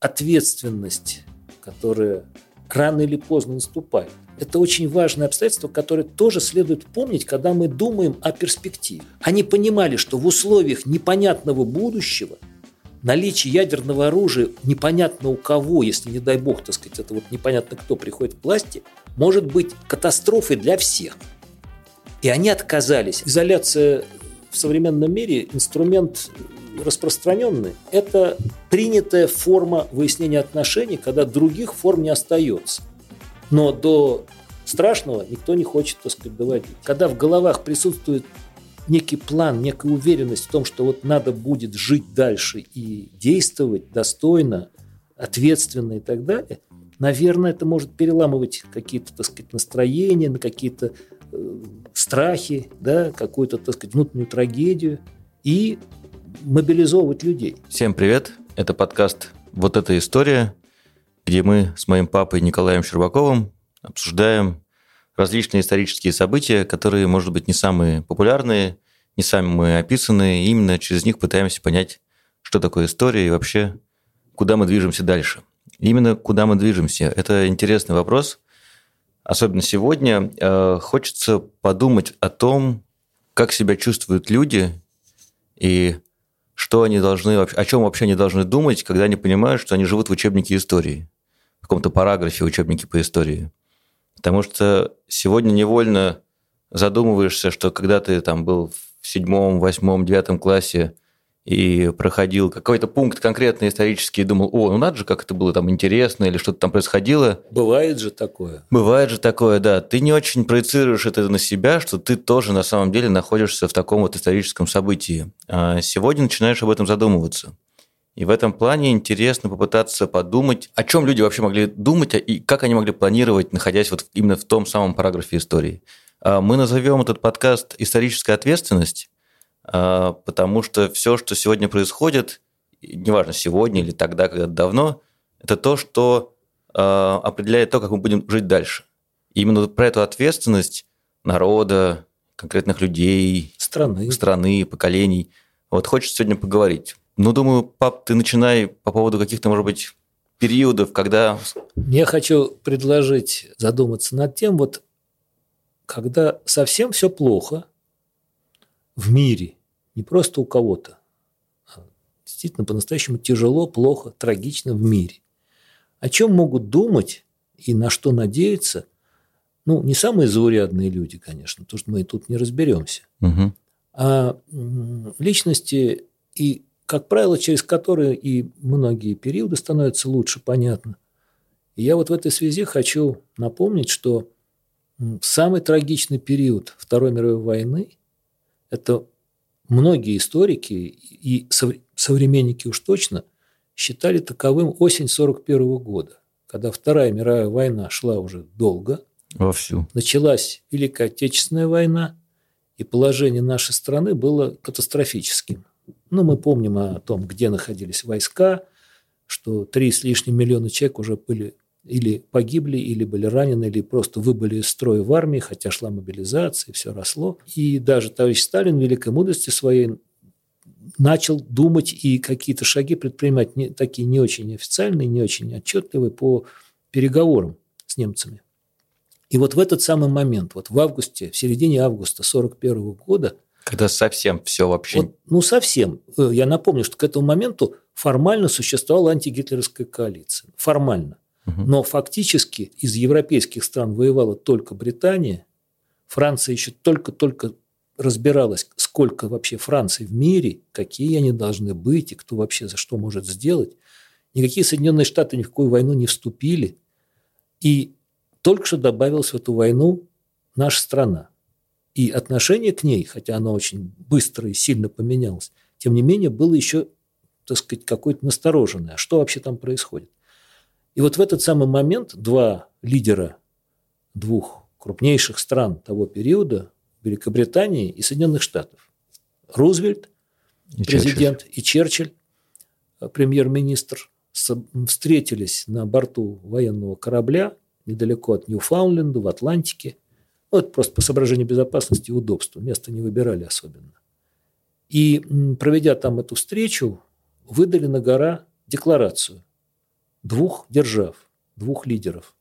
ответственность, которая рано или поздно наступает. Это очень важное обстоятельство, которое тоже следует помнить, когда мы думаем о перспективе. Они понимали, что в условиях непонятного будущего наличие ядерного оружия непонятно у кого, если, не дай бог, так сказать, это вот непонятно кто приходит к власти, может быть катастрофой для всех. И они отказались. Изоляция в современном мире – инструмент распространенный. Это принятая форма выяснения отношений, когда других форм не остается. Но до страшного никто не хочет, так сказать, доводить. Когда в головах присутствует некий план, некая уверенность в том, что вот надо будет жить дальше и действовать достойно, ответственно и так далее, наверное, это может переламывать какие-то, так сказать, настроения, на какие-то э, страхи, да, какую-то, так сказать, внутреннюю трагедию и мобилизовывать людей. Всем привет! Это подкаст «Вот эта история», где мы с моим папой Николаем Щербаковым обсуждаем различные исторические события, которые, может быть, не самые популярные, не самые описанные, и именно через них пытаемся понять, что такое история и вообще, куда мы движемся дальше. Именно куда мы движемся. Это интересный вопрос. Особенно сегодня э, хочется подумать о том, как себя чувствуют люди и что они должны, о чем вообще они должны думать, когда они понимают, что они живут в учебнике истории, в каком-то параграфе в учебнике по истории. Потому что сегодня невольно задумываешься, что когда ты там был в седьмом, восьмом, девятом классе и проходил какой-то пункт конкретный исторический и думал, о, ну надо же, как это было там интересно или что-то там происходило. Бывает же такое. Бывает же такое, да. Ты не очень проецируешь это на себя, что ты тоже на самом деле находишься в таком вот историческом событии. А сегодня начинаешь об этом задумываться. И в этом плане интересно попытаться подумать, о чем люди вообще могли думать и как они могли планировать, находясь вот именно в том самом параграфе истории. А мы назовем этот подкаст «Историческая ответственность», а, потому что все, что сегодня происходит, неважно, сегодня или тогда, когда давно, это то, что а, определяет то, как мы будем жить дальше. И именно про эту ответственность народа, конкретных людей, страны, страны поколений, вот хочется сегодня поговорить. Ну, думаю, пап, ты начинай по поводу каких-то, может быть, периодов, когда... Я хочу предложить задуматься над тем, вот когда совсем все плохо в мире, не просто у кого-то, а действительно по-настоящему тяжело, плохо, трагично в мире. О чем могут думать и на что надеяться, ну, не самые заурядные люди, конечно, потому что мы тут не разберемся, угу. а личности, и, как правило, через которые и многие периоды становятся лучше понятно. И я вот в этой связи хочу напомнить, что самый трагичный период Второй мировой войны – это многие историки и современники уж точно считали таковым осень 41 года, когда Вторая мировая война шла уже долго. Вовсю. Началась Великая Отечественная война, и положение нашей страны было катастрофическим. Ну, мы помним о том, где находились войска, что три с лишним миллиона человек уже были или погибли, или были ранены, или просто выбыли из строя в армии, хотя шла мобилизация, все росло. И даже товарищ Сталин в великой мудрости своей начал думать и какие-то шаги предпринимать не, такие не очень официальные, не очень отчетливые по переговорам с немцами. И вот в этот самый момент, вот в августе, в середине августа 1941 года, когда совсем все вообще... Вот, ну, совсем. Э, я напомню, что к этому моменту формально существовала антигитлеровская коалиция. Формально. Но фактически из европейских стран воевала только Британия. Франция еще только-только разбиралась, сколько вообще Франции в мире, какие они должны быть и кто вообще за что может сделать. Никакие Соединенные Штаты ни в какую войну не вступили. И только что добавилась в эту войну наша страна. И отношение к ней, хотя оно очень быстро и сильно поменялось, тем не менее было еще, так сказать, какое-то настороженное. А что вообще там происходит? И вот в этот самый момент два лидера двух крупнейших стран того периода, Великобритании и Соединенных Штатов, Рузвельт, и президент, Черчилль. и Черчилль, э, премьер-министр, встретились на борту военного корабля недалеко от Ньюфаундленда, в Атлантике. Вот просто по соображению безопасности и удобства. Место не выбирали особенно. И проведя там эту встречу, выдали на гора декларацию двух держав, двух лидеров.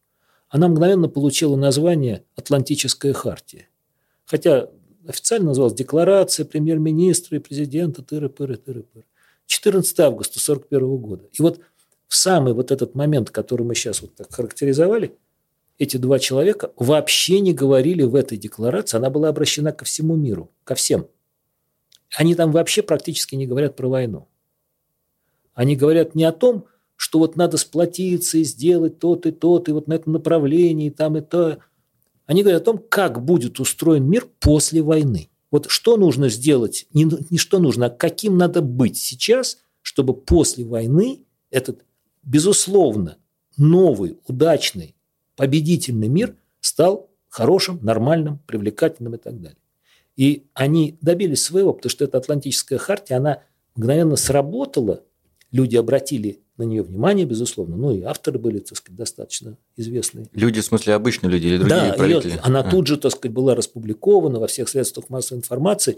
Она мгновенно получила название «Атлантическая хартия». Хотя официально называлась «Декларация премьер-министра и президента тыры-пыры, тыры-пыры». 14 августа 1941 года. И вот в самый вот этот момент, который мы сейчас вот так характеризовали, эти два человека вообще не говорили в этой декларации, она была обращена ко всему миру, ко всем. Они там вообще практически не говорят про войну. Они говорят не о том, что вот надо сплотиться и сделать то и то и вот на этом направлении, там и то. Они говорят о том, как будет устроен мир после войны. Вот что нужно сделать, не, не что нужно, а каким надо быть сейчас, чтобы после войны этот, безусловно, новый, удачный, победительный мир стал хорошим, нормальным, привлекательным и так далее. И они добились своего, потому что эта Атлантическая хартия, она мгновенно сработала, люди обратили на нее внимание, безусловно. Ну и авторы были, так сказать, достаточно известные. Люди, в смысле, обычные люди или другие да, правители? Ее, она а. тут же, так сказать, была распубликована во всех средствах массовой информации.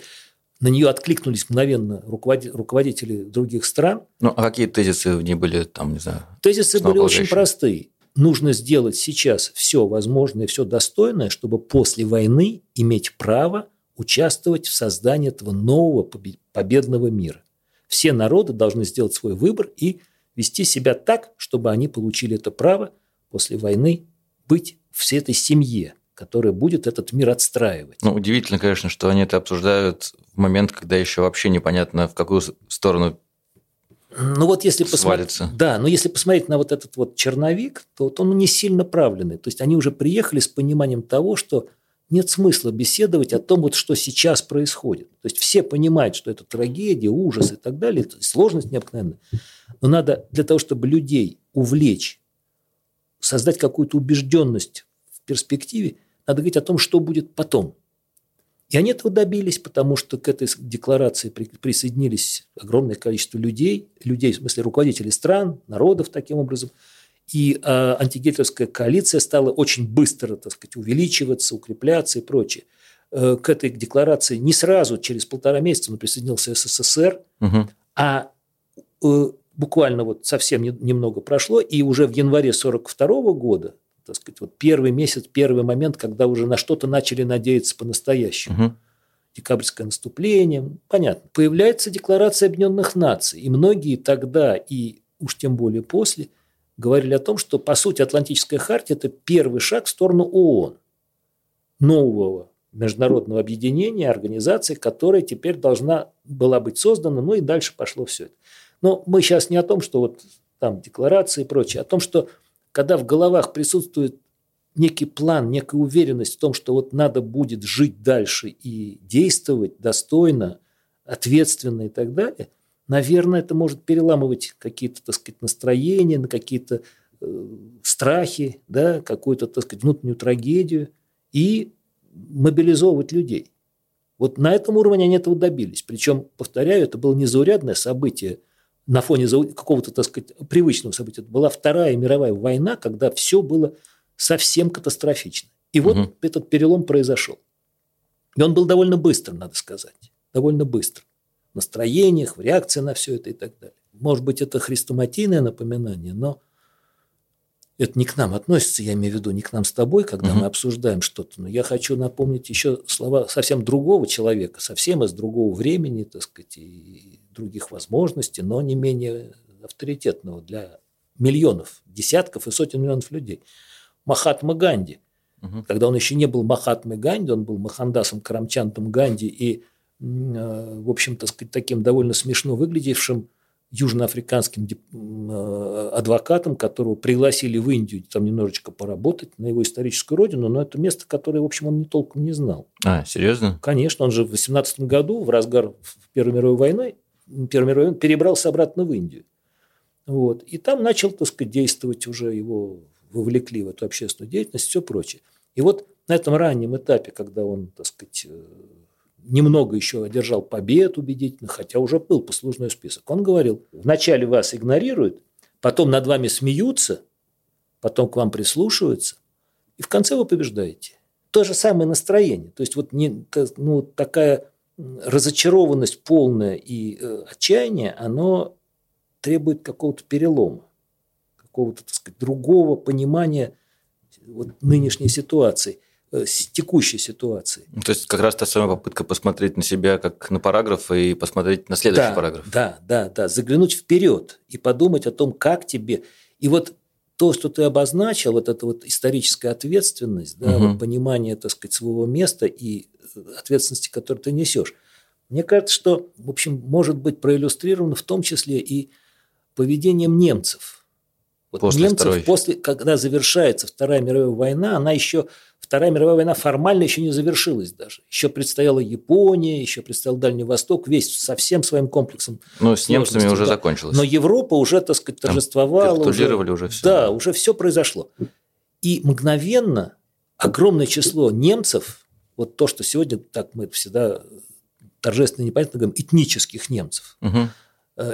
На нее откликнулись мгновенно руководители других стран. Ну, а какие тезисы в ней были, там, не знаю? Тезисы были очень простые. Нужно сделать сейчас все возможное, все достойное, чтобы после войны иметь право участвовать в создании этого нового победного мира. Все народы должны сделать свой выбор и вести себя так, чтобы они получили это право после войны быть в этой семье, которая будет этот мир отстраивать. Ну, удивительно, конечно, что они это обсуждают в момент, когда еще вообще непонятно, в какую сторону ну вот если посмотреть, да, но если посмотреть на вот этот вот черновик, то вот он не сильно правленный. То есть они уже приехали с пониманием того, что нет смысла беседовать о том, вот, что сейчас происходит. То есть все понимают, что это трагедия, ужас и так далее, это сложность необыкновенная. Но надо для того, чтобы людей увлечь, создать какую-то убежденность в перспективе, надо говорить о том, что будет потом. И они этого добились, потому что к этой декларации присоединились огромное количество людей, людей, в смысле руководителей стран, народов таким образом – и э, антигитлеровская коалиция стала очень быстро, так сказать, увеличиваться, укрепляться и прочее. Э, к этой декларации не сразу, через полтора месяца, он присоединился СССР, угу. а э, буквально вот совсем не, немного прошло, и уже в январе 1942 года, так сказать, вот первый месяц, первый момент, когда уже на что-то начали надеяться по-настоящему. Угу. Декабрьское наступление, понятно. Появляется Декларация Объединенных Наций, и многие тогда, и уж тем более после – говорили о том, что, по сути, Атлантическая хартия – это первый шаг в сторону ООН, нового международного объединения, организации, которая теперь должна была быть создана, ну и дальше пошло все это. Но мы сейчас не о том, что вот там декларации и прочее, а о том, что когда в головах присутствует некий план, некая уверенность в том, что вот надо будет жить дальше и действовать достойно, ответственно и так далее – наверное, это может переламывать какие-то, так сказать, настроения, на какие-то э, страхи, да, какую-то, так сказать, внутреннюю трагедию и мобилизовывать людей. Вот на этом уровне они этого добились. Причем, повторяю, это было незаурядное событие на фоне какого-то, так сказать, привычного события. Это была Вторая мировая война, когда все было совсем катастрофично. И вот угу. этот перелом произошел. И он был довольно быстро, надо сказать. Довольно быстро настроениях, в реакции на все это и так далее. Может быть, это хрестоматийное напоминание, но это не к нам относится, я имею в виду не к нам с тобой, когда угу. мы обсуждаем что-то. Но я хочу напомнить еще слова совсем другого человека, совсем из другого времени, так сказать, и других возможностей, но не менее авторитетного для миллионов, десятков и сотен миллионов людей. Махатма Ганди. Угу. Когда он еще не был Махатмой Ганди, он был Махандасом Карамчантом Ганди и Э, в общем-то, таким довольно смешно выглядевшим южноафриканским э, адвокатом, которого пригласили в Индию там немножечко поработать на его историческую родину, но это место, которое, в общем, он не толком не знал. А, серьезно? Конечно, он же в 18 году, в разгар Первой мировой войны, Первой мировой войны, перебрался обратно в Индию. Вот. И там начал, так сказать, действовать уже, его вовлекли в эту общественную деятельность, все прочее. И вот на этом раннем этапе, когда он, так сказать, э, немного еще одержал побед убедительно, хотя уже был послужной список. Он говорил, вначале вас игнорируют, потом над вами смеются, потом к вам прислушиваются, и в конце вы побеждаете. То же самое настроение. То есть вот не, ну, такая разочарованность полная и э, отчаяние, оно требует какого-то перелома. какого-то, так сказать, другого понимания вот нынешней ситуации, текущей ситуации. Ну, то есть как раз та самая попытка посмотреть на себя как на параграф и посмотреть на следующий да, параграф. Да, да, да, заглянуть вперед и подумать о том, как тебе. И вот то, что ты обозначил, вот эта вот историческая ответственность, да, угу. вот понимание, так сказать, своего места и ответственности, которую ты несешь. Мне кажется, что, в общем, может быть проиллюстрировано в том числе и поведением немцев – вот после немцев второй. после, когда завершается Вторая мировая война, она еще Вторая мировая война формально еще не завершилась даже. Еще предстояла Япония, еще предстоял Дальний Восток, весь со всем своим комплексом. Но с немцами уже закончилось. Но Европа уже, так сказать, торжествовала. уже, уже все. Да, уже все произошло. И мгновенно огромное число немцев, вот то, что сегодня, так мы всегда торжественно непонятно говорим, этнических немцев, угу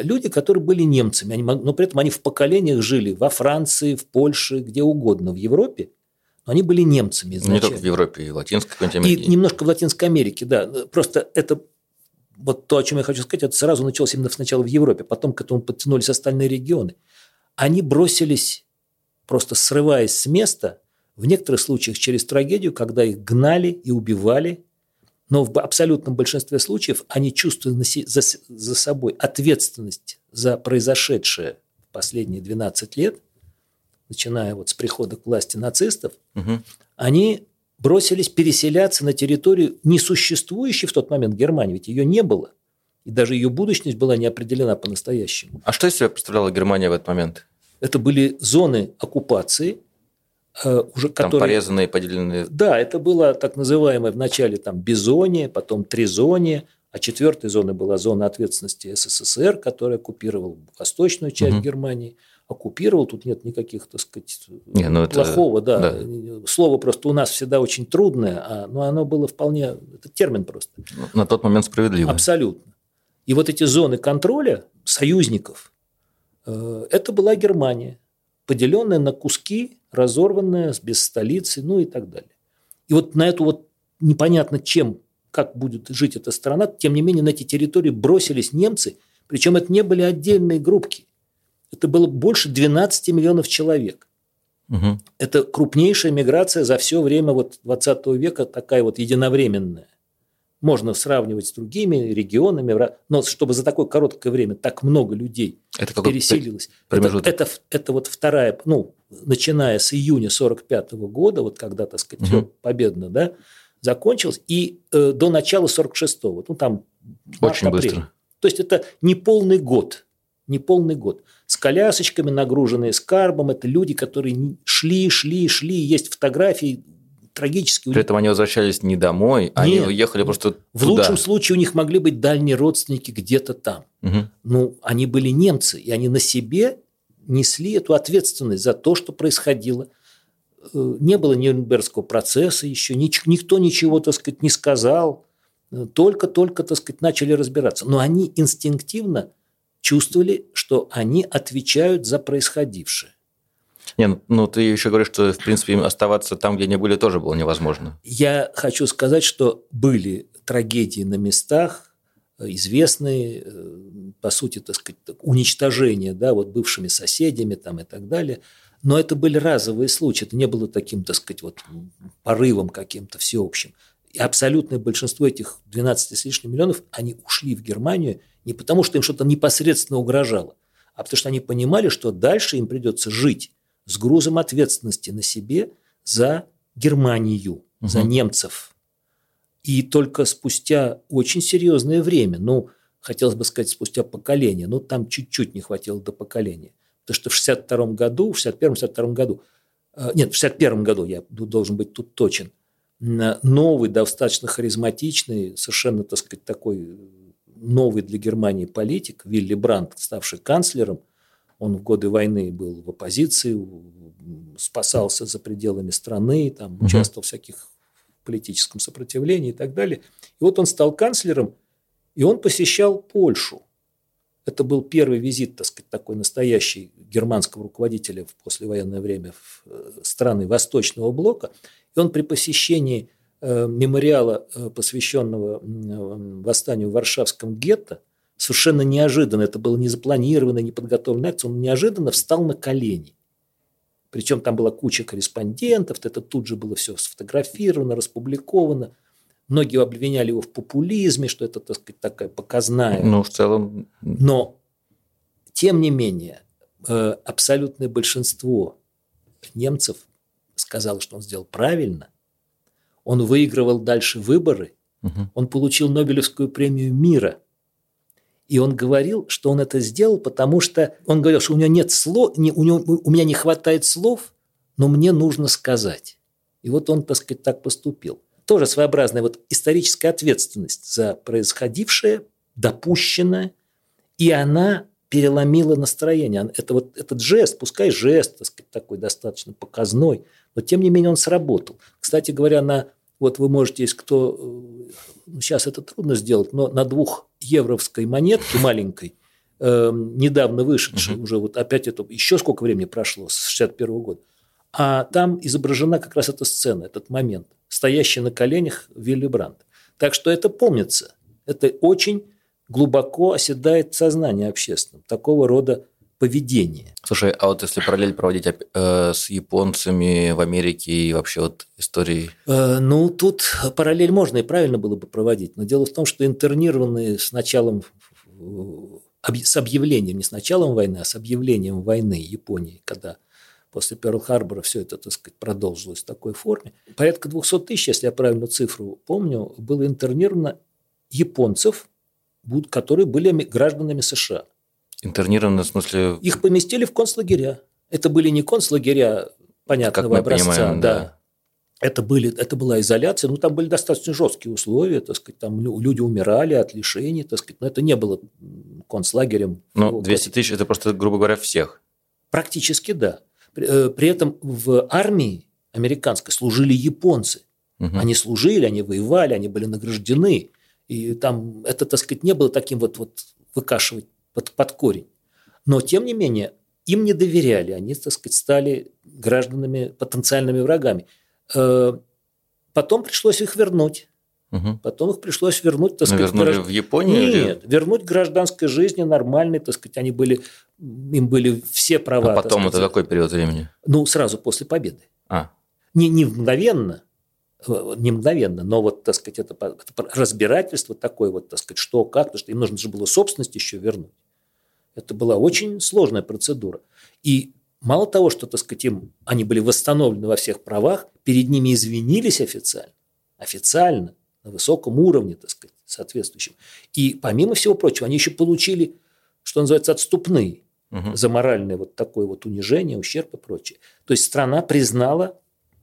люди, которые были немцами, они, но при этом они в поколениях жили во Франции, в Польше, где угодно, в Европе, но они были немцами изначально. Не только в Европе, и в Латинской Америке. И немножко в Латинской Америке, да. Просто это вот то, о чем я хочу сказать, это сразу началось именно сначала в Европе, потом к этому подтянулись остальные регионы. Они бросились, просто срываясь с места, в некоторых случаях через трагедию, когда их гнали и убивали, но в абсолютном большинстве случаев они чувствуют за, за собой ответственность за произошедшее в последние 12 лет, начиная вот с прихода к власти нацистов, угу. они бросились переселяться на территорию несуществующей в тот момент Германии, ведь ее не было. И даже ее будущность была не определена по-настоящему. А что из себя представляла Германия в этот момент? Это были зоны оккупации, Э, уже там которые... порезанные, поделенные. Да, это было так называемое вначале там бизония, потом тризония, а четвертой зоной была зона ответственности СССР, которая оккупировала восточную часть угу. Германии. Оккупировал, тут нет никаких, так сказать, Не, ну плохого, это... да. да. Слово просто у нас всегда очень трудное, а, но оно было вполне, это термин просто. На тот момент справедливо. Абсолютно. И вот эти зоны контроля союзников, э, это была Германия поделенная на куски, разорванная, без столицы, ну и так далее. И вот на эту вот непонятно чем, как будет жить эта страна, тем не менее на эти территории бросились немцы, причем это не были отдельные группки. Это было больше 12 миллионов человек. Угу. Это крупнейшая миграция за все время вот 20 века, такая вот единовременная можно сравнивать с другими регионами, но чтобы за такое короткое время так много людей это переселилось, это, это, это вот вторая, ну, начиная с июня 45 года, вот когда, так сказать, угу. победно, да, закончилось, и э, до начала 46-го, ну, там Очень апрель. быстро. То есть это не полный год, не полный год. С колясочками, нагруженные скарбом, это люди, которые шли, шли, шли, есть фотографии, трагически. При этом они возвращались не домой, Нет, они уехали просто В лучшем случае у них могли быть дальние родственники где-то там. Угу. Ну, они были немцы, и они на себе несли эту ответственность за то, что происходило. Э, не было Нюрнбергского процесса еще, никто ничего, так сказать, не сказал. Только-только, так сказать, начали разбираться. Но они инстинктивно чувствовали, что они отвечают за происходившее. Не, ну, ну ты еще говоришь, что, в принципе, оставаться там, где они были, тоже было невозможно. Я хочу сказать, что были трагедии на местах, э, известные, э, по сути, так сказать, уничтожение, да, вот бывшими соседями там и так далее. Но это были разовые случаи, это не было таким, так сказать, вот порывом каким-то всеобщим. И абсолютное большинство этих 12 с лишним миллионов, они ушли в Германию не потому, что им что-то непосредственно угрожало, а потому что они понимали, что дальше им придется жить с грузом ответственности на себе за Германию, угу. за немцев. И только спустя очень серьезное время, ну, хотелось бы сказать, спустя поколение, но там чуть-чуть не хватило до поколения. Потому что в 62 году, в 61-62 году, э, нет, в 61 году, я должен быть тут точен, новый, достаточно харизматичный, совершенно, так сказать, такой новый для Германии политик, Вилли Брандт, ставший канцлером – он в годы войны был в оппозиции, спасался за пределами страны, там, угу. участвовал в всяких политическом сопротивлении и так далее. И вот он стал канцлером, и он посещал Польшу. Это был первый визит, так сказать, такой настоящий германского руководителя в послевоенное время в э, страны Восточного блока. И он при посещении э, мемориала, э, посвященного восстанию в Варшавском гетто, совершенно неожиданно, это было не запланированно, не подготовленная акция, он неожиданно встал на колени Причем там была куча корреспондентов, это тут же было все сфотографировано, распубликовано. Многие обвиняли его в популизме, что это, так сказать, такая показная. Ну, в целом. Но, тем не менее, э, абсолютное большинство немцев сказало, что он сделал правильно. Он выигрывал дальше выборы. Угу. Он получил Нобелевскую премию мира. И он говорил, что он это сделал, потому что он говорил, что у него нет слов, не, у, него, у меня не хватает слов, но мне нужно сказать. И вот он, так сказать, так поступил тоже своеобразная вот историческая ответственность за происходившее, допущенное, и она переломила настроение. Это вот этот жест, пускай жест, так сказать, такой достаточно показной, но тем не менее он сработал. Кстати говоря, на вот вы можете, если кто, ну, сейчас это трудно сделать, но на двух евровской монетке маленькой, э, недавно вышедшей, угу. уже вот опять это, еще сколько времени прошло, с 61 года, а там изображена как раз эта сцена, этот момент стоящий на коленях Вилли Брандт. Так что это помнится. Это очень глубоко оседает в сознании общественном. Такого рода поведение. Слушай, а вот если параллель проводить э, с японцами в Америке и вообще вот историей? Э, ну, тут параллель можно и правильно было бы проводить. Но дело в том, что интернированные с началом, с объявлением, не с началом войны, а с объявлением войны Японии, когда после Перл-Харбора все это, так сказать, продолжилось в такой форме. Порядка 200 тысяч, если я правильно цифру помню, было интернировано японцев, которые были гражданами США. Интернировано в смысле? Их поместили в концлагеря. Это были не концлагеря понятного как образца, понимаем, да. да. Это, были, это была изоляция, ну, там были достаточно жесткие условия, так сказать, там люди умирали от лишений, так сказать, но это не было концлагерем. Ну, 200 тысяч – это просто, грубо говоря, всех? Практически да. Э, при этом в армии американской служили японцы. Угу. Они служили, они воевали, они были награждены. И там это, так сказать, не было таким вот, вот выкашивать под, под корень. Но, тем не менее, им не доверяли. Они, так сказать, стали гражданами, потенциальными врагами. Э, потом пришлось их вернуть. Угу. Потом их пришлось вернуть, так сказать, вернули гражд... в Японию? Нет, или... вернуть гражданской жизни нормальной, так сказать, они были, им были все права. А потом это какой период времени? Ну, сразу после победы. А. Не, не мгновенно, э, не мгновенно, но вот, так сказать, это, это разбирательство такое вот, так сказать, что, как, потому что им нужно же было собственность еще вернуть. Это была очень сложная процедура. И мало того, что, так сказать, им, они были восстановлены во всех правах, перед ними извинились официально, официально, на высоком уровне, так сказать, соответствующем. И помимо всего прочего, они еще получили, что называется, отступные угу. за моральное вот такое вот унижение, ущерб и прочее. То есть страна признала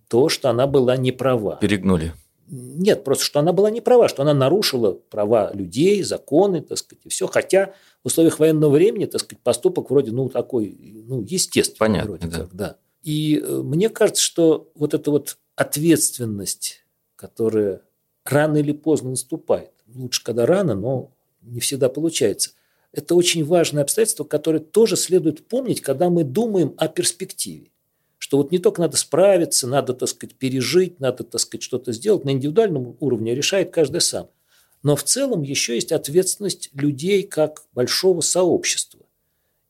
то, что она была не права. Перегнули. Нет, просто что она была не права, что она нарушила права людей, законы, так сказать, и все. Хотя в условиях военного времени, так сказать, поступок вроде, ну, такой, ну, естественный. Понятно, вроде да. Как, да. И э, мне кажется, что вот эта вот ответственность, которая рано или поздно наступает. Лучше, когда рано, но не всегда получается. Это очень важное обстоятельство, которое тоже следует помнить, когда мы думаем о перспективе. Что вот не только надо справиться, надо, так сказать, пережить, надо, так сказать, что-то сделать на индивидуальном уровне, решает каждый сам. Но в целом еще есть ответственность людей как большого сообщества.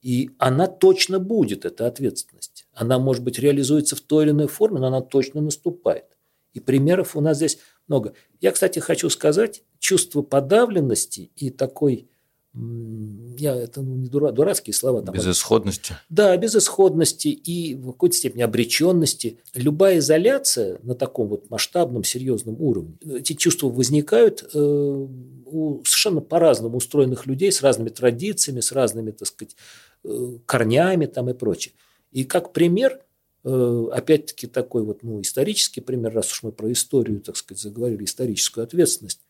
И она точно будет, эта ответственность. Она, может быть, реализуется в той или иной форме, но она точно наступает. И примеров у нас здесь много. Я, кстати, хочу сказать, чувство подавленности и такой, я, это ну, не дура, дурацкие слова. Там, безысходности. Да, безысходности и в какой-то степени обреченности. Любая изоляция на таком вот масштабном, серьезном уровне, эти чувства возникают э, у совершенно по-разному устроенных людей с разными традициями, с разными, так сказать, э, корнями там и прочее. И как пример – Э, опять-таки такой вот ну, исторический пример, раз уж мы про историю, так сказать, заговорили, историческую ответственность.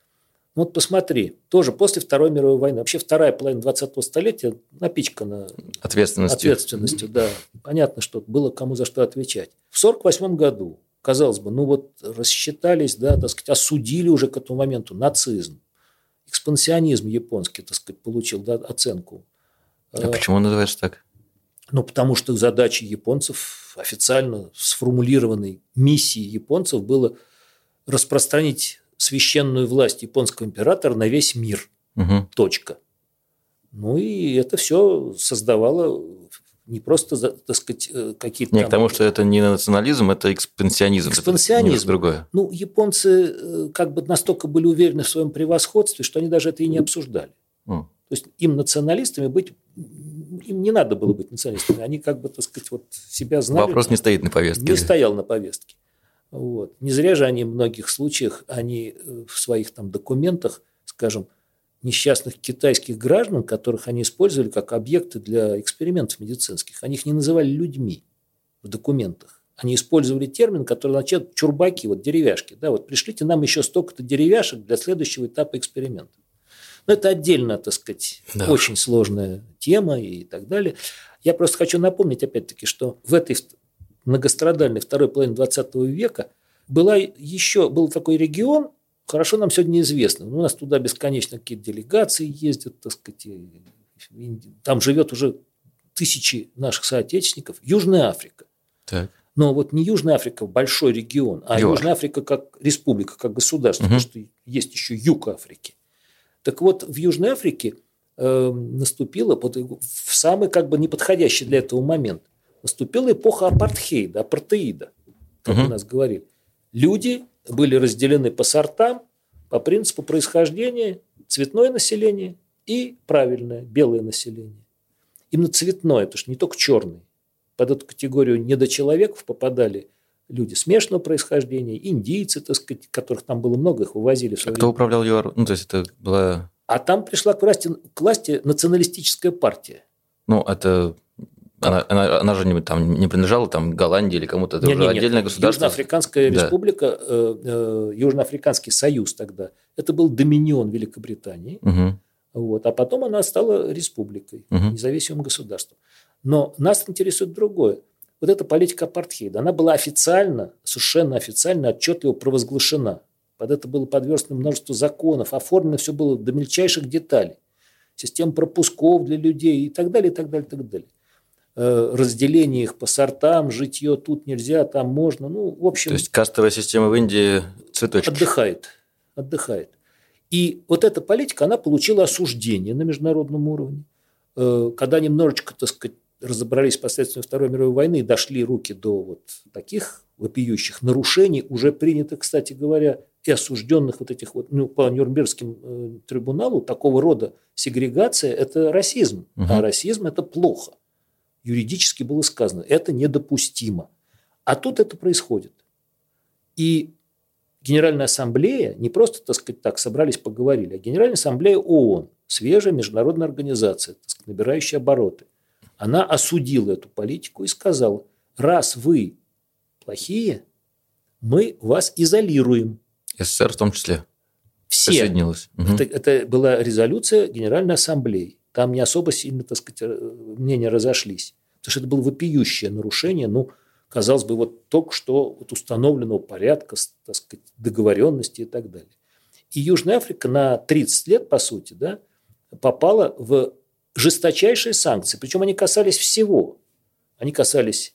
Вот посмотри, тоже после Второй мировой войны, вообще вторая половина 20-го столетия напичкана ответственностью. ответственностью. Да, понятно, что было кому за что отвечать. В 1948 году, казалось бы, ну вот рассчитались, да, так сказать, осудили уже к этому моменту нацизм, экспансионизм японский, так сказать, получил да, оценку. А почему называется так? Ну, потому что задача японцев, официально сформулированной миссией японцев было распространить священную власть японского императора на весь мир. Угу. Точка. Ну и это все создавало не просто, так сказать, э, какие-то... Не, там... к тому, что это не национализм, это экспансионизм. Экспансионизм. Это другое. Ну, японцы э, как бы настолько были уверены в своем превосходстве, что они даже это и не обсуждали. Mm. То есть им националистами быть, им не надо было быть националистами. Они как бы, так сказать, вот себя знали. Вопрос не стоит на повестке. Не стоял на повестке. Вот. Не зря же они в многих случаях, они э, в своих там документах, скажем, несчастных китайских граждан, которых они использовали как объекты для экспериментов медицинских. Они их не называли людьми в документах. Они использовали термин, который означает чурбаки, вот деревяшки. Да, вот пришлите нам еще столько-то деревяшек для следующего этапа эксперимента. Но это отдельно, так сказать, да. очень сложная тема и так далее. Я просто хочу напомнить, опять-таки, что в этой многострадальной второй половине 20 века была еще, был такой регион, хорошо нам сегодня известно. У нас туда бесконечно какие-то делегации ездят, так сказать. Там живет уже тысячи наших соотечественников. Южная Африка. Так. Но вот не Южная Африка, большой регион, а ЮАР. Южная Африка как республика, как государство, угу. потому что есть еще юг Африки. Так вот, в Южной Африке э, наступила вот, в самый как бы неподходящий для этого момент наступила эпоха апартхейда, апартеида, как угу. у нас говорили. Люди были разделены по сортам, по принципу происхождения, цветное население и правильное, белое население. Именно цветное, потому что не только черный. Под эту категорию недочеловеков попадали люди смешанного происхождения, индийцы, так сказать, которых там было много, их вывозили. В а кто управлял ЮАР? Ну, то есть это была... А там пришла к власти, к власти националистическая партия. Ну, это она, она, она же не, там, не принадлежала там, Голландии или кому-то, это нет, уже нет, отдельное нет. государство. Южноафриканская да. республика, э, э, Южноафриканский союз тогда, это был доминион Великобритании, угу. вот, а потом она стала республикой, угу. независимым государством. Но нас интересует другое. Вот эта политика апартхейда, она была официально, совершенно официально, отчетливо провозглашена. Под это было подверстано множество законов, оформлено все было до мельчайших деталей. Система пропусков для людей и так далее, и так далее, и так далее. Э, разделение их по сортам, житье тут нельзя, там можно. Ну, в общем... То есть кастовая система в Индии цветочки. Отдыхает. Отдыхает. И вот эта политика, она получила осуждение на международном уровне. Э, когда немножечко, так сказать, разобрались последствиями Второй мировой войны и дошли руки до вот таких вопиющих нарушений, уже принято, кстати говоря, и осужденных вот этих вот, ну, по Нюрнбергским э, трибуналу, такого рода сегрегация – это расизм. Угу. А расизм – это плохо юридически было сказано, это недопустимо. А тут это происходит. И Генеральная ассамблея не просто, так сказать, так собрались, поговорили, а Генеральная ассамблея ООН, свежая международная организация, так сказать, набирающая обороты, она осудила эту политику и сказала, раз вы плохие, мы вас изолируем. СССР в том числе. Все. Присоединилась. Угу. Это, это была резолюция Генеральной Ассамблеи. Там не особо сильно, так сказать, э, мнения разошлись. Потому что это было вопиющее нарушение, ну, казалось бы, вот только что вот установленного порядка, так сказать, договоренности и так далее. И Южная Африка на 30 лет, по сути, да, попала в жесточайшие санкции. Причем они касались всего. Они касались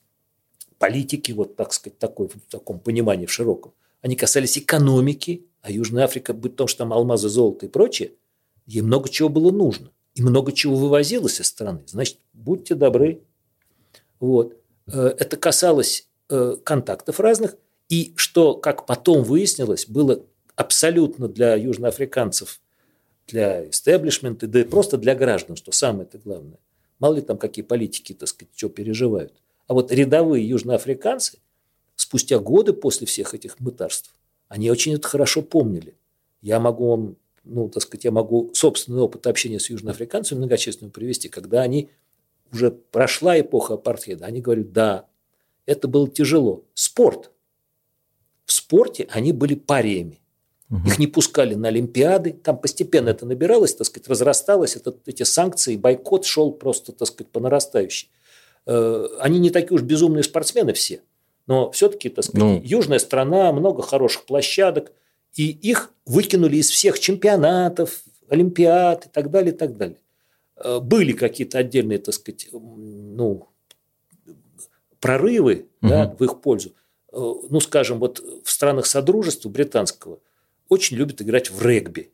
политики, вот так сказать, такой, в таком понимании в широком. Они касались экономики, а Южная Африка, быть том, что там алмазы, золото и прочее, ей много чего было нужно и много чего вывозилось из страны. Значит, будьте добры. Вот. Э, это касалось э, контактов разных, и что, как потом выяснилось, было абсолютно для южноафриканцев, для истеблишмента, да и просто для граждан, что самое главное. Мало ли там какие политики, так сказать, что переживают. А вот рядовые южноафриканцы, спустя годы после всех этих мытарств, они очень это хорошо помнили. Я могу вам ну, так сказать, я могу собственный опыт общения с южноафриканцами многочисленным привести, когда они уже прошла эпоха апартеида, они говорят, да, это было тяжело. Спорт. В спорте они были париями. Угу. Их не пускали на Олимпиады, там постепенно это набиралось, так сказать, разрасталось, это, эти санкции, бойкот шел просто, так сказать, по нарастающей. Э, они не такие уж безумные спортсмены все, но все-таки, так сказать, ну... южная страна, много хороших площадок – и их выкинули из всех чемпионатов, олимпиад и так далее, и так далее. Э, были какие-то отдельные, так сказать, ну, прорывы угу. да, в их пользу. Э, ну, скажем, вот в странах Содружества британского очень любят играть в регби.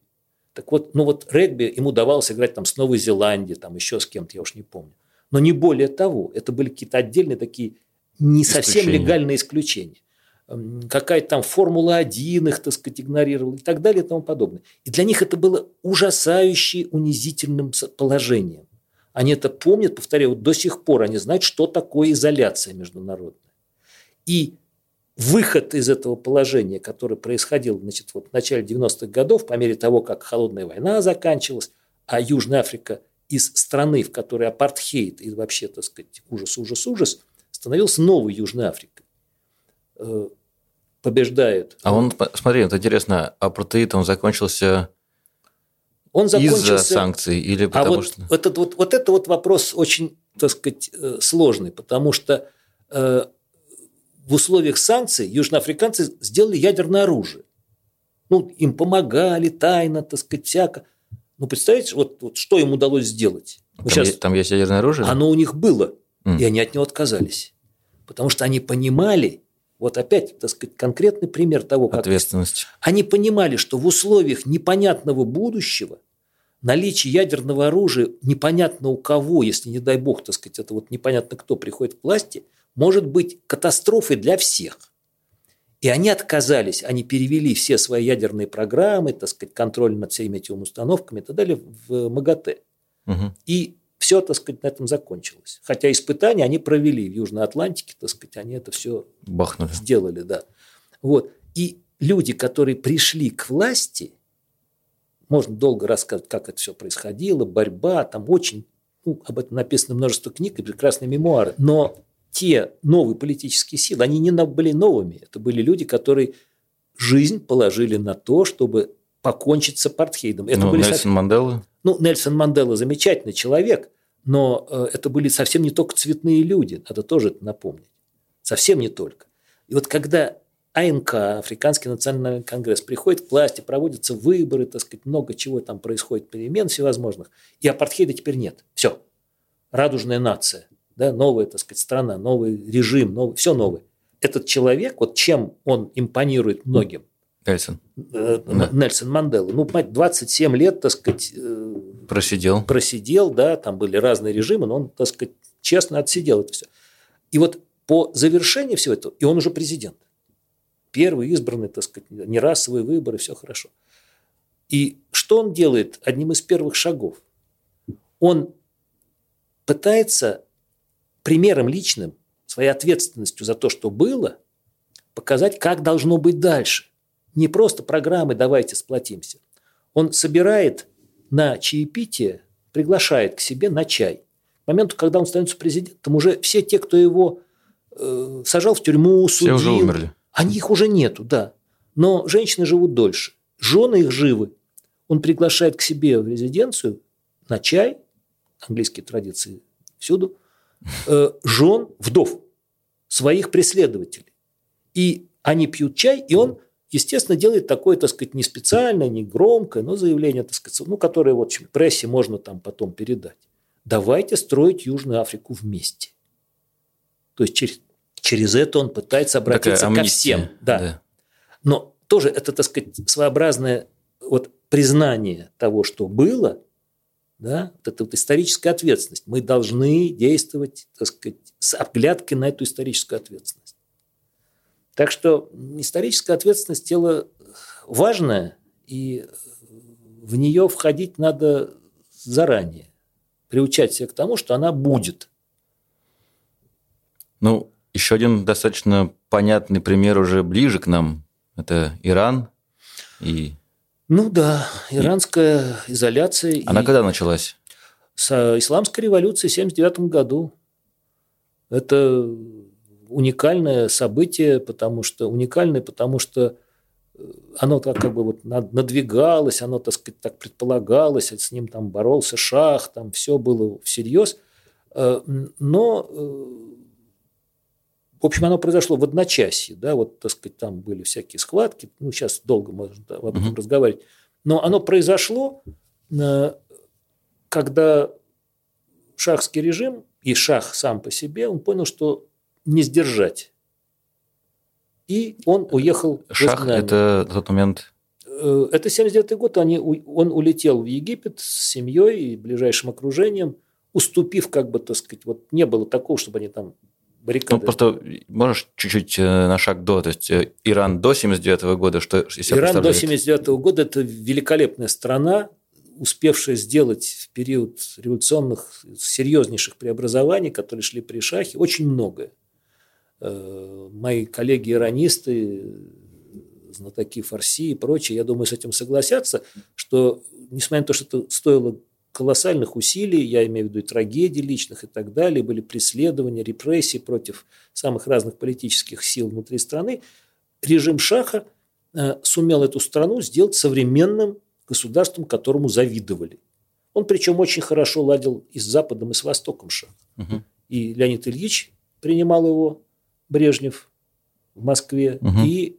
Так вот, ну вот регби ему давалось играть там с Новой Зеландией, там еще с кем-то, я уж не помню. Но не более того, это были какие-то отдельные такие не совсем легальные исключения. Какая-то там Формула-1 их, так сказать, игнорировала и так далее и тому подобное. И для них это было ужасающе унизительным положением. Они это помнят, повторяю, вот до сих пор они знают, что такое изоляция международная. И выход из этого положения, который происходил значит, вот в начале 90-х годов, по мере того, как холодная война заканчивалась, а Южная Африка из страны, в которой апартхейт и вообще, так сказать, ужас, ужас, ужас, становился новой Южной Африкой. Э, побеждает. А он, смотри, это интересно, апартеид, он закончился он закончился... Из-за санкций или а потому а вот, что... Этот, вот, вот это вот вопрос очень, так сказать, э, сложный, потому что э, в условиях санкций южноафриканцы сделали ядерное оружие. Ну, им помогали тайно, так сказать, всяко. Ну, представляете, вот, вот что им удалось сделать? Там, сейчас, есть, там есть ядерное оружие? Оно у них было, mm. и они от него отказались. Потому что они понимали, вот опять, так сказать, конкретный пример того, как... Ответственность. Они понимали, что в условиях непонятного будущего наличие ядерного оружия непонятно у кого, если, не дай бог, так сказать, это вот непонятно кто приходит к власти, может быть катастрофой для всех. И они отказались, они перевели все свои ядерные программы, так сказать, контроль над всеми этими установками и так далее в МАГАТЭ. Угу. И все, так сказать, на этом закончилось. Хотя испытания они провели в Южной Атлантике, так сказать, они это все Бахнули. сделали, да. Вот. И люди, которые пришли к власти, можно долго рассказывать, как это все происходило, борьба, там очень, ну, об этом написано множество книг и прекрасные мемуары. Но те новые политические силы, они не были новыми. Это были люди, которые жизнь положили на то, чтобы покончить с апартхейдом. Это ну, были Нельсон. Мандела? Ну, Нельсон Мандела замечательный человек, но э, это были совсем не только цветные люди, надо тоже это напомнить. Совсем не только. И вот когда АНК, Африканский национальный конгресс, приходит к власти, проводятся выборы, так сказать, много чего там происходит, перемен всевозможных, и апартхейда теперь нет. Все. Радужная нация, да, новая, так сказать, страна, новый режим, новый, все новое. Этот человек, вот чем он импонирует многим, Нельсон. Э, Нельсон Мандела. Ну, 27 лет, так сказать... Э, просидел. Просидел, да, там были разные режимы, но он, так сказать, честно отсидел это все. И вот по завершении всего этого, и он уже президент. Первый избранный, так сказать, не расовые выборы, все хорошо. И что он делает одним из первых шагов? Он пытается примером личным, своей ответственностью за то, что было, показать, как должно быть дальше. Не просто программы «давайте сплотимся». Он собирает на чаепитие, приглашает к себе на чай. К моменту, когда он становится президентом, уже все те, кто его э, сажал в тюрьму, судил, все уже умерли. они их уже нету, да. Но женщины живут дольше, жены их живы. Он приглашает к себе в резиденцию на чай, английские традиции всюду, э, жен, вдов, своих преследователей. И они пьют чай, и он естественно, делает такое, так сказать, не специальное, не громкое, но заявление, так сказать, ну, которое вот в прессе можно там потом передать. Давайте строить Южную Африку вместе. То есть через, через это он пытается обратиться ко всем. Да. да. Но тоже это, так сказать, своеобразное вот признание того, что было, да, вот эта вот историческая ответственность. Мы должны действовать, так сказать, с оглядкой на эту историческую ответственность. Так что историческая ответственность – дело важное, и в нее входить надо заранее, приучать себя к тому, что она будет. Ну, еще один достаточно понятный пример уже ближе к нам – это Иран и ну да, иранская и... изоляция. Она и... когда началась? С исламской революции в 1979 году. Это уникальное событие, потому что уникальное, потому что э, оно так как бы вот надвигалось, оно, так сказать, так предполагалось, с ним там боролся шах, там все было всерьез. Э, но, э, в общем, оно произошло в одночасье, да, вот, так сказать, там были всякие схватки, ну, сейчас долго можно об этом uh-huh. разговаривать, но оно произошло, когда шахский режим и шах сам по себе, он понял, что не сдержать. И он уехал Шах это тот момент? Э, это 79 год. Они, он улетел в Египет с семьей и ближайшим окружением. уступив, как бы, так сказать, вот не было такого, чтобы они там баррикады. Ну, просто можешь чуть-чуть э, на шаг до, то есть э, Иран до 79 -го года, что Иран до 79 -го года – это великолепная страна, успевшая сделать в период революционных серьезнейших преобразований, которые шли при Шахе, очень многое. Э, мои коллеги-иранисты, знатоки фарси и прочие, я думаю, с этим согласятся, что, несмотря на то, что это стоило колоссальных усилий, я имею в виду и трагедий личных и так далее, были преследования, репрессии против самых разных политических сил внутри страны, режим Шаха э, сумел эту страну сделать современным государством, которому завидовали. Он причем очень хорошо ладил и с Западом, и с Востоком Шах. Угу. И Леонид Ильич принимал его, Брежнев, в Москве, угу. и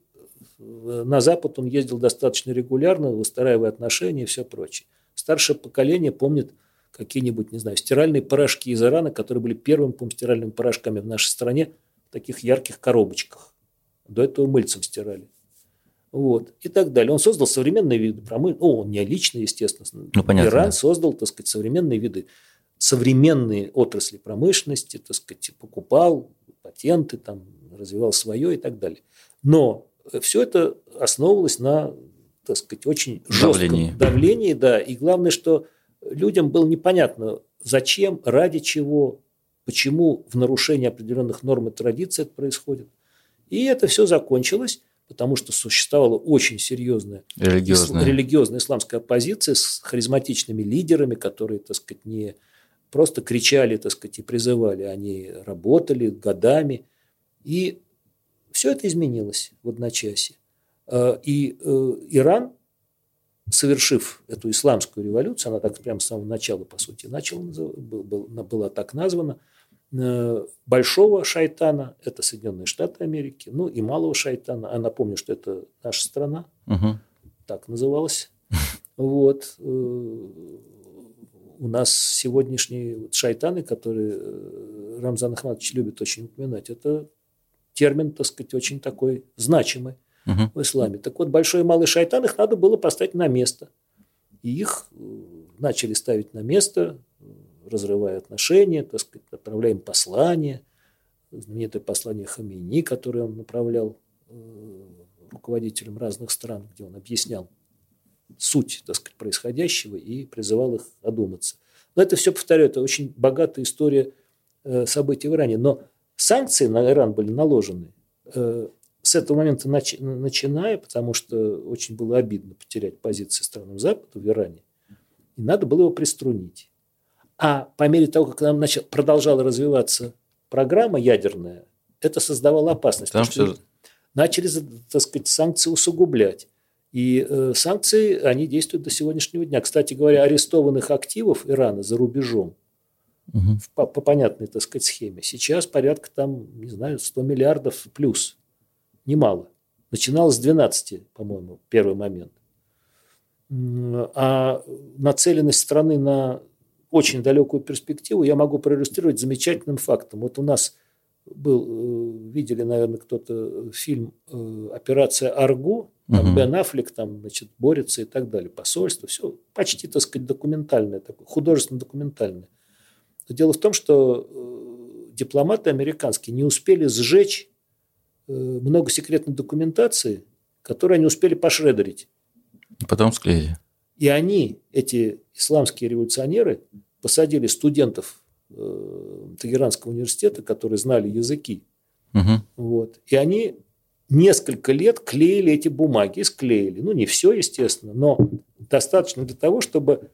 э, на Запад он ездил достаточно регулярно, выстраивая отношения и все прочее старшее поколение помнит какие-нибудь, не знаю, стиральные порошки из Ирана, которые были первыми, по стиральными порошками в нашей стране в таких ярких коробочках. До этого мыльцем стирали. Вот. И так далее. Он создал современные виды промышленности. Ну, он не лично, естественно. Ну, понятно, Иран да. создал, так сказать, современные виды, современные отрасли промышленности, так сказать, покупал патенты, там, развивал свое и так далее. Но все это основывалось на так сказать, очень жестком давлении. давлении, да. И главное, что людям было непонятно, зачем, ради чего, почему в нарушении определенных норм и традиций это происходит. И это все закончилось, потому что существовала очень серьезная религиозная. Религиозная исламская оппозиция с харизматичными лидерами, которые, так сказать, не просто кричали, так сказать, и призывали, они работали годами. И все это изменилось в одночасье. Э, и э, Иран, совершив эту исламскую революцию, она так прямо с самого начала, по сути, начала, была так названа, э, большого шайтана, это Соединенные Штаты Америки, ну и малого шайтана, а напомню, что это наша страна, угу. так называлась. Вот. У нас сегодняшние шайтаны, которые Рамзан Ахматович любит очень упоминать, это термин, так сказать, очень такой значимый угу. в исламе. Так вот, большой и малый шайтан, их надо было поставить на место. И их э, начали ставить на место, разрывая отношения, так сказать, отправляем послание, знаменитое послание Хамини, которое он направлял э, руководителям разных стран, где он объяснял суть, так сказать, происходящего и призывал их одуматься. Но это все, повторяю, это очень богатая история э, событий в Иране. Но санкции на Иран были наложены с этого момента начи, начиная, потому что очень было обидно потерять позиции странам Запада в Иране, и надо было его приструнить. А по мере того, как нам начал, продолжала развиваться программа ядерная, это создавало опасность. Потому что начали, так сказать, санкции усугублять. И э, санкции, они действуют до сегодняшнего дня. Кстати говоря, арестованных активов Ирана за рубежом угу. по, по понятной, так сказать, схеме сейчас порядка там, не знаю, 100 миллиардов плюс немало. Начиналось с 12, по-моему, первый момент. А нацеленность страны на очень далекую перспективу я могу проиллюстрировать замечательным фактом. Вот у нас был, э, видели, наверное, кто-то фильм э, «Операция Арго», там угу. Бен Аффлек там, значит, борется и так далее, посольство, все почти, так сказать, документальное, такое, художественно-документальное. Но дело в том, что э, дипломаты американские не успели сжечь Э, много секретной документации, которую они успели пошредерить. Потом склеили. И они, эти исламские революционеры, посадили студентов э, Тегеранского университета, которые знали языки. Угу. Вот. И они несколько лет клеили эти бумаги, склеили. Ну, не все, естественно, но достаточно для того, чтобы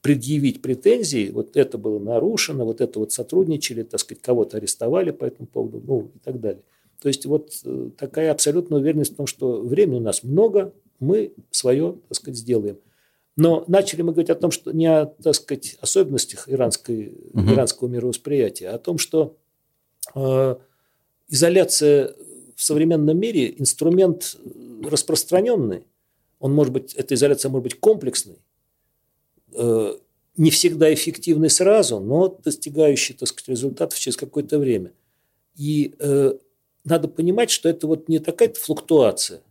предъявить претензии, вот это было нарушено, вот это вот сотрудничали, так сказать, кого-то арестовали по этому поводу, ну и так далее. То есть вот э, такая абсолютная уверенность в том, что времени у нас много, мы свое, так сказать, сделаем. Но начали мы говорить о том, что не о, так сказать, особенностях иранской, угу. иранского мировосприятия, а о том, что э, изоляция в современном мире инструмент распространенный, он может быть, эта изоляция может быть комплексной, э, не всегда эффективной сразу, но достигающей, так сказать, результатов через какое-то время. И э, надо понимать, что это вот не такая-то флуктуация,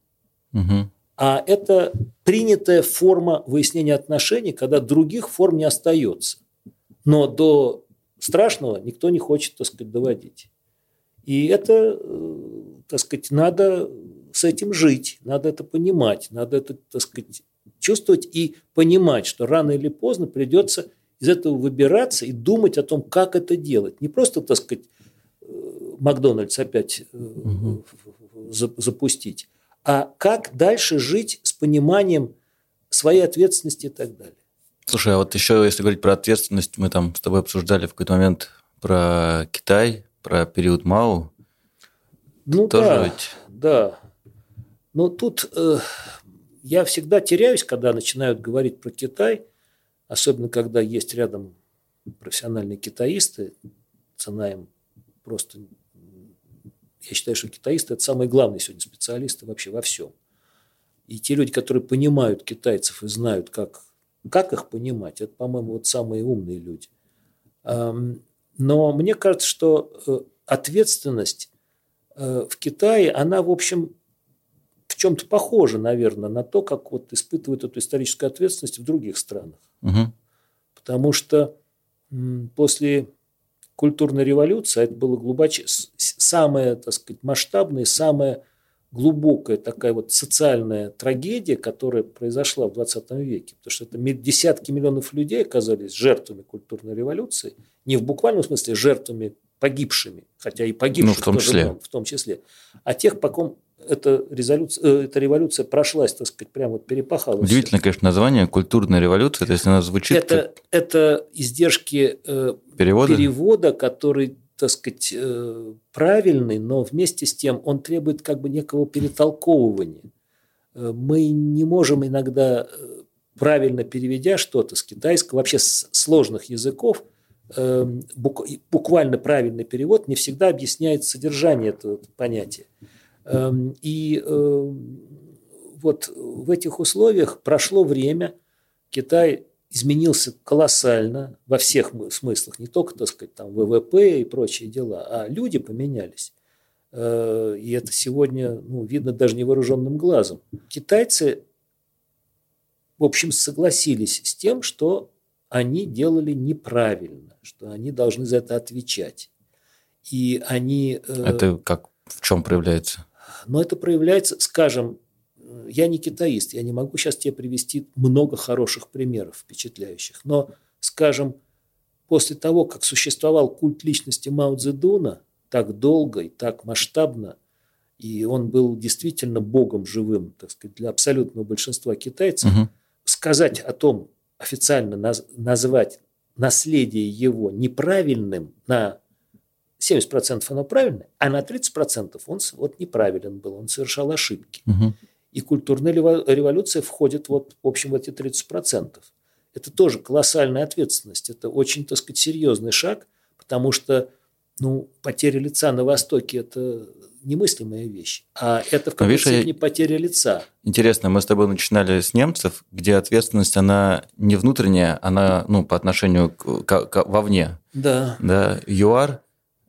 угу. А это принятая форма выяснения отношений, когда других форм не остается. Но до страшного никто не хочет, так сказать, доводить. И это, э, так сказать, надо с этим жить, надо это понимать, надо это, так сказать, чувствовать и понимать, что рано или поздно придется из этого выбираться и думать о том, как это делать. Не просто, так сказать, э, Макдональдс опять угу. запустить, а как дальше жить с пониманием своей ответственности и так далее. Слушай, а вот еще, если говорить про ответственность, мы там с тобой обсуждали в какой-то момент про Китай, про период Мао. Ну Тоже да, ведь... да. Но тут э, я всегда теряюсь, когда начинают говорить про Китай, особенно когда есть рядом профессиональные китаисты, цена им просто... Я считаю, что китаисты – это самые главные сегодня специалисты вообще во всем. И те люди, которые понимают китайцев и знают, как, как их понимать, это, по-моему, вот самые умные люди. Но мне кажется, что э, ответственность э, в Китае, она, в общем, в чем-то похожа, наверное, на то, как вот испытывают эту историческую ответственность в других странах. Угу. Потому что после культурной революции, а это было глубоче, самое, так сказать, масштабное, самое глубокая такая вот социальная трагедия, которая произошла в 20 веке. Потому что это десятки миллионов людей оказались жертвами культурной революции. Не в буквальном смысле жертвами погибшими, хотя и погибших ну, в том числе. Много, в том числе. А тех, по ком эта, резолюция, э, эта революция прошлась, так сказать, прямо вот перепахала. Удивительно, конечно, название «культурная революция», то есть она звучит... Это, как... это издержки э, перевода? перевода, который так сказать, э, правильный, но вместе с тем он требует как бы некого перетолковывания. Мы не можем иногда, правильно переведя что-то с китайского, вообще с сложных языков, буквально правильный перевод не всегда объясняет содержание этого понятия. Эм, и вот в этих условиях прошло время, Китай изменился колоссально во всех смыслах, не только, так сказать, там ВВП и прочие дела, а люди поменялись. Э, и это сегодня ну, видно даже невооруженным глазом. Китайцы, в общем, согласились с тем, что они делали неправильно, что они должны за это отвечать. И они... Э, это как в чем проявляется? Но это проявляется, скажем, я не китаист, я не могу сейчас тебе привести много хороших примеров впечатляющих. Но, скажем, после того, как существовал культ личности Мао Цзэдуна так долго и так масштабно, и он был действительно богом живым, так сказать, для абсолютного большинства китайцев, угу. сказать о том, официально наз, назвать наследие его неправильным на 70% оно правильное, а на 30% он вот неправилен был, он совершал ошибки. Угу. И культурная революция входит вот, в общем, в эти 30%. Это тоже колоссальная ответственность. Это очень, так сказать, серьезный шаг, потому что ну, потеря лица на Востоке – это немыслимая вещь. А это в какой-то степени потеря лица. Интересно, мы с тобой начинали с немцев, где ответственность, она не внутренняя, она ну, по отношению к, к, к вовне. Да. Да, ЮАР,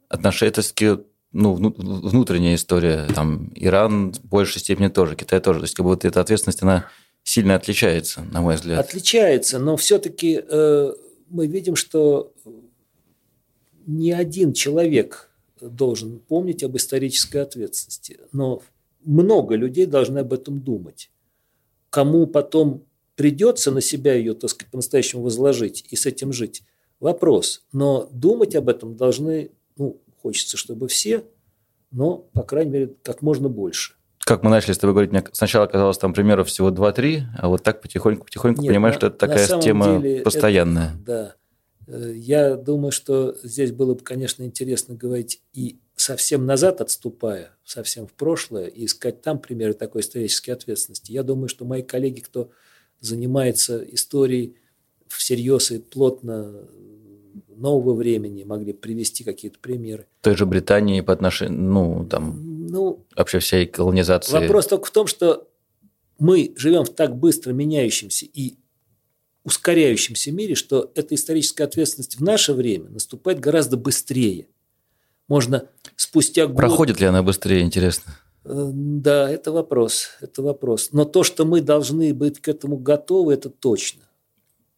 отношение, это ну, внутренняя история. Там Иран в большей степени тоже, Китай тоже. То есть, как будто эта ответственность, она сильно отличается, на мой взгляд. Отличается, но все-таки э, мы видим, что ни один человек должен помнить об исторической ответственности, но много людей должны об этом думать. Кому потом придется на себя ее, так сказать, по-настоящему возложить и с этим жить, вопрос. Но думать об этом должны ну, Хочется, чтобы все, но, по крайней мере, как можно больше. Как мы начали с тобой говорить, мне сначала казалось там примеров всего 2-3, а вот так потихоньку-потихоньку понимаешь, на, что это такая тема постоянная. Это, да. Э, я думаю, что здесь было бы, конечно, интересно говорить и совсем назад отступая, совсем в прошлое, и искать там примеры такой исторической ответственности. Я думаю, что мои коллеги, кто занимается историей всерьез и плотно нового времени могли привести какие-то примеры. Той же Британии по отношению, ну, там, ну, вообще всей колонизации. Вопрос только в том, что мы живем в так быстро меняющемся и ускоряющемся мире, что эта историческая ответственность в наше время наступает гораздо быстрее. Можно спустя год... Проходит ли она быстрее, интересно? Э, да, это вопрос, это вопрос. Но то, что мы должны быть к этому готовы, это точно.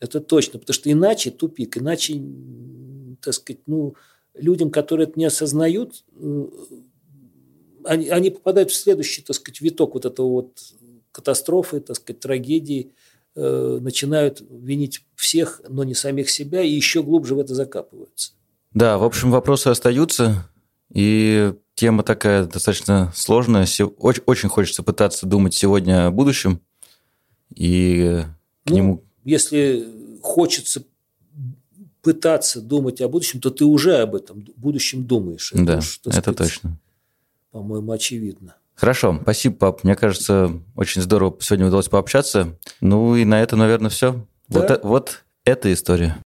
Это точно, потому что иначе тупик, иначе, так сказать, ну, людям, которые это не осознают, э, они, они попадают в следующий, так сказать, виток вот этого вот катастрофы, так сказать, трагедии, э, начинают винить всех, но не самих себя, и еще глубже в это закапываются. Да, в общем, вопросы остаются, и тема такая достаточно сложная. Очень, очень хочется пытаться думать сегодня о будущем, и к ну, нему... Если хочется пытаться думать о будущем, то ты уже об этом будущем думаешь. Это да, уж, это сказать, точно. По-моему, очевидно. Хорошо, спасибо, пап. Мне кажется, очень здорово сегодня удалось пообщаться. Ну и на этом, наверное, все. Да? Вот, вот эта история.